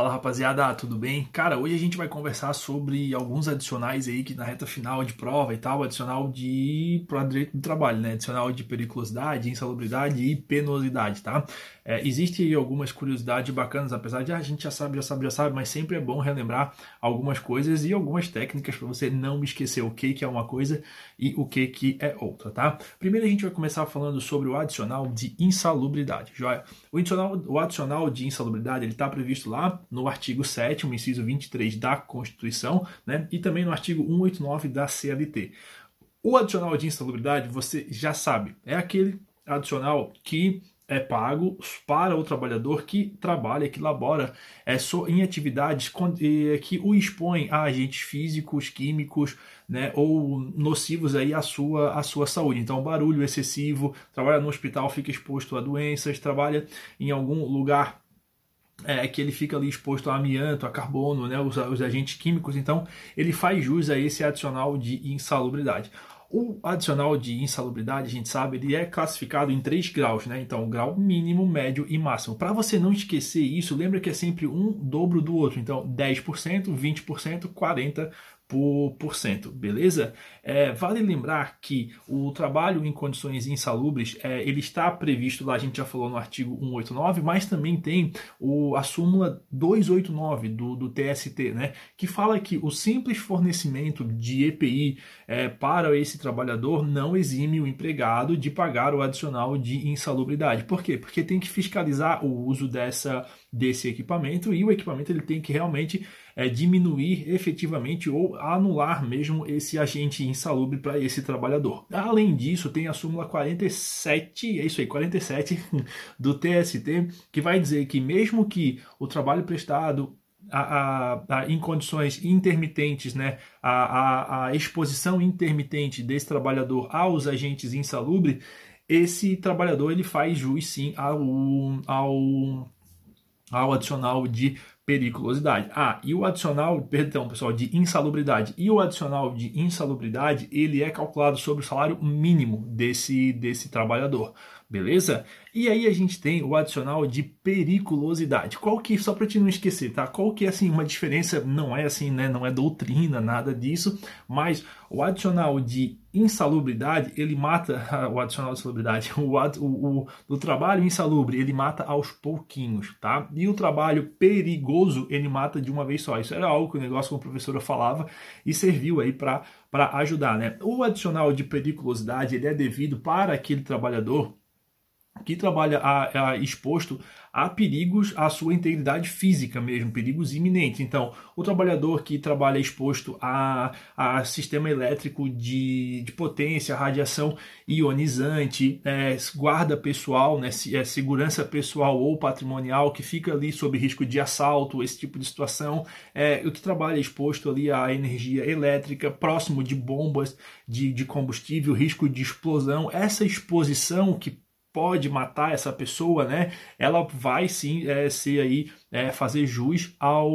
Fala rapaziada, tudo bem? Cara, hoje a gente vai conversar sobre alguns adicionais aí que na reta final de prova e tal, adicional de para direito do trabalho, né? Adicional de periculosidade, insalubridade e penosidade, tá? É, Existem algumas curiosidades bacanas, apesar de ah, a gente já sabe, já sabe, já sabe, mas sempre é bom relembrar algumas coisas e algumas técnicas para você não esquecer o que, que é uma coisa e o que, que é outra, tá? Primeiro a gente vai começar falando sobre o adicional de insalubridade, joia? O adicional, o adicional de insalubridade, ele está previsto lá no artigo 7 inciso 23 da Constituição, né, e também no artigo 189 da CLT. O adicional de insalubridade, você já sabe, é aquele adicional que é pago para o trabalhador que trabalha, que labora é, em atividades que o expõem a agentes físicos, químicos, né, ou nocivos aí à sua, à sua saúde. Então, barulho excessivo, trabalha no hospital, fica exposto a doenças, trabalha em algum lugar é, que ele fica ali exposto a amianto, a carbono, né, os, os agentes químicos, então ele faz jus a esse adicional de insalubridade. O adicional de insalubridade, a gente sabe, ele é classificado em três graus, né? Então, grau mínimo, médio e máximo. Para você não esquecer isso, lembra que é sempre um dobro do outro. Então, 10%, 20%, 40%, por, por cento, beleza? É, vale lembrar que o trabalho em condições insalubres, é, ele está previsto lá, a gente já falou no artigo 189, mas também tem o, a súmula 289 do, do TST, né? Que fala que o simples fornecimento de EPI é, para esse trabalhador não exime o empregado de pagar o adicional de insalubridade. Por quê? Porque tem que fiscalizar o uso dessa, desse equipamento e o equipamento ele tem que realmente é, diminuir efetivamente ou anular mesmo esse agente insalubre para esse trabalhador. Além disso, tem a súmula 47, é isso aí, 47 do TST, que vai dizer que mesmo que o trabalho prestado a, a, a, em condições intermitentes, né, a, a, exposição intermitente desse trabalhador aos agentes insalubres, esse trabalhador ele faz jus sim ao, ao, ao adicional de periculosidade. Ah, e o adicional, perdão, pessoal, de insalubridade. E o adicional de insalubridade, ele é calculado sobre o salário mínimo desse, desse trabalhador beleza? E aí a gente tem o adicional de periculosidade. Qual que, só para te não esquecer, tá? Qual que é assim uma diferença, não é assim, né? Não é doutrina, nada disso, mas o adicional de insalubridade, ele mata o adicional de insalubridade, o, o, o, o trabalho insalubre, ele mata aos pouquinhos, tá? E o trabalho perigoso, ele mata de uma vez só. Isso era algo que o negócio como a professora falava e serviu aí para ajudar, né? O adicional de periculosidade, ele é devido para aquele trabalhador que trabalha a, a, exposto a perigos à sua integridade física mesmo, perigos iminentes. Então, o trabalhador que trabalha exposto a, a sistema elétrico de, de potência, radiação ionizante, é, guarda pessoal, né, é, segurança pessoal ou patrimonial, que fica ali sob risco de assalto, esse tipo de situação, é, o que trabalha exposto ali à energia elétrica, próximo de bombas de, de combustível, risco de explosão, essa exposição que pode matar essa pessoa, né? Ela vai sim é, ser aí é, fazer jus ao,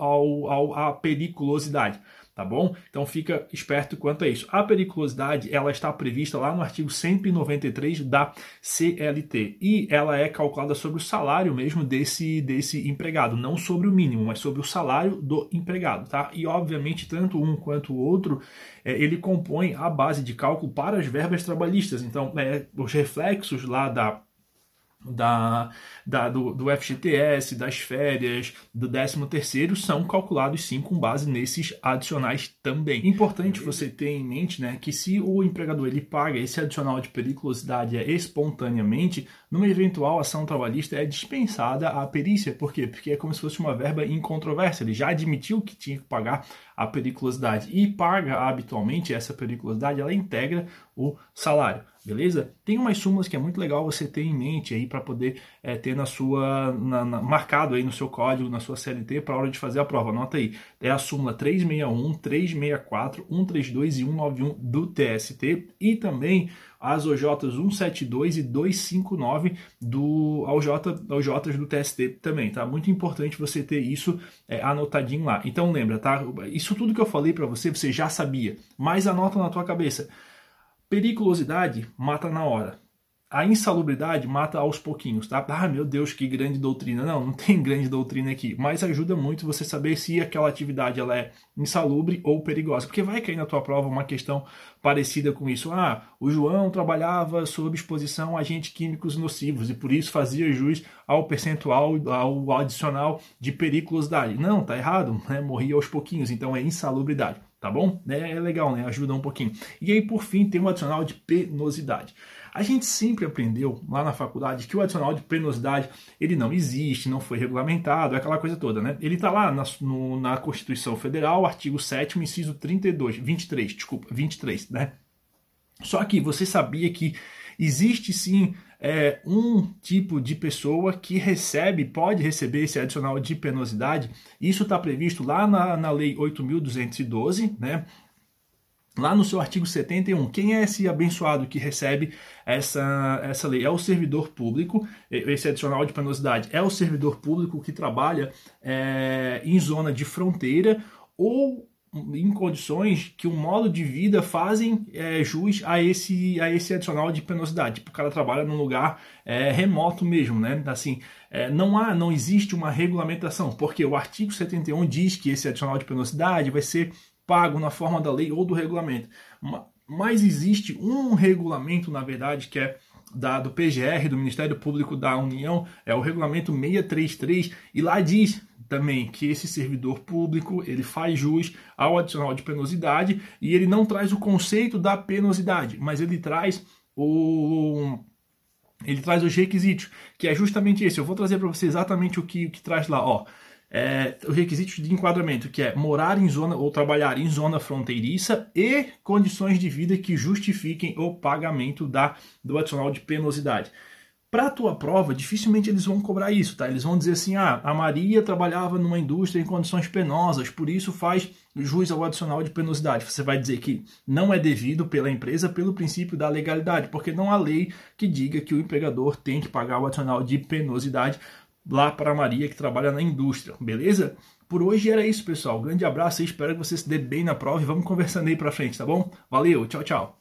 ao, ao, à periculosidade tá bom? Então fica esperto quanto a isso. A periculosidade, ela está prevista lá no artigo 193 da CLT e ela é calculada sobre o salário mesmo desse, desse empregado, não sobre o mínimo, mas sobre o salário do empregado, tá? E obviamente tanto um quanto o outro, é, ele compõe a base de cálculo para as verbas trabalhistas. Então, é, os reflexos lá da da, da, do, do FGTS, das férias, do 13 terceiro são calculados sim com base nesses adicionais também. Importante você ter em mente né, que se o empregador ele paga esse adicional de periculosidade espontaneamente, numa eventual ação trabalhista é dispensada a perícia. Por quê? Porque é como se fosse uma verba incontroversa. Ele já admitiu que tinha que pagar a periculosidade e paga habitualmente essa periculosidade, ela integra o salário, beleza? Tem umas súmulas que é muito legal você ter em mente aí para poder é, ter na sua na, na, marcado aí no seu código, na sua CLT para a hora de fazer a prova. Anota aí. É a súmula 361, 364, 132 e 191 do TST e também as OJs 172 e 259 do OJ, OJs do TST também, tá? Muito importante você ter isso é, anotadinho lá. Então lembra, tá? Isso tudo que eu falei para você, você já sabia, mas anota na tua cabeça. Periculosidade mata na hora. A insalubridade mata aos pouquinhos, tá? Ah, meu Deus, que grande doutrina. Não, não tem grande doutrina aqui, mas ajuda muito você saber se aquela atividade ela é insalubre ou perigosa, porque vai cair na tua prova uma questão parecida com isso. Ah, o João trabalhava sob exposição a agentes químicos nocivos e por isso fazia jus ao percentual, ao adicional de periculosidade. Não, tá errado, né? Morria aos pouquinhos, então é insalubridade tá bom? É, legal, né? Ajuda um pouquinho. E aí, por fim, tem um adicional de penosidade. A gente sempre aprendeu lá na faculdade que o adicional de penosidade ele não existe, não foi regulamentado, aquela coisa toda, né? Ele está lá na, no, na Constituição Federal, artigo 7 inciso 32, 23, desculpa, 23, né? Só que você sabia que existe sim é, um tipo de pessoa que recebe, pode receber esse adicional de penosidade. Isso está previsto lá na, na Lei 8.212, né? Lá no seu artigo 71, quem é esse abençoado que recebe essa, essa lei? É o servidor público, esse adicional de penosidade é o servidor público que trabalha é, em zona de fronteira ou em condições que o modo de vida fazem é, jus a esse, a esse adicional de penosidade. Tipo, o cara trabalha num lugar é, remoto mesmo, né? Assim, é, não há, não existe uma regulamentação, porque o artigo 71 diz que esse adicional de penosidade vai ser pago na forma da lei ou do regulamento. Mas existe um regulamento, na verdade, que é da, do PGR, do Ministério Público da União, é o regulamento 633, e lá diz também que esse servidor público ele faz jus ao adicional de penosidade e ele não traz o conceito da penosidade, mas ele traz o ele traz os requisitos, que é justamente esse. Eu vou trazer para você exatamente o que, o que traz lá. Ó, é, os requisitos de enquadramento, que é morar em zona ou trabalhar em zona fronteiriça e condições de vida que justifiquem o pagamento da, do adicional de penosidade. Para a tua prova, dificilmente eles vão cobrar isso, tá? Eles vão dizer assim: ah, a Maria trabalhava numa indústria em condições penosas, por isso faz jus ao adicional de penosidade. Você vai dizer que não é devido pela empresa pelo princípio da legalidade, porque não há lei que diga que o empregador tem que pagar o adicional de penosidade lá para a Maria que trabalha na indústria, beleza? Por hoje era isso, pessoal. grande abraço e espero que você se dê bem na prova e vamos conversando aí para frente, tá bom? Valeu, tchau, tchau.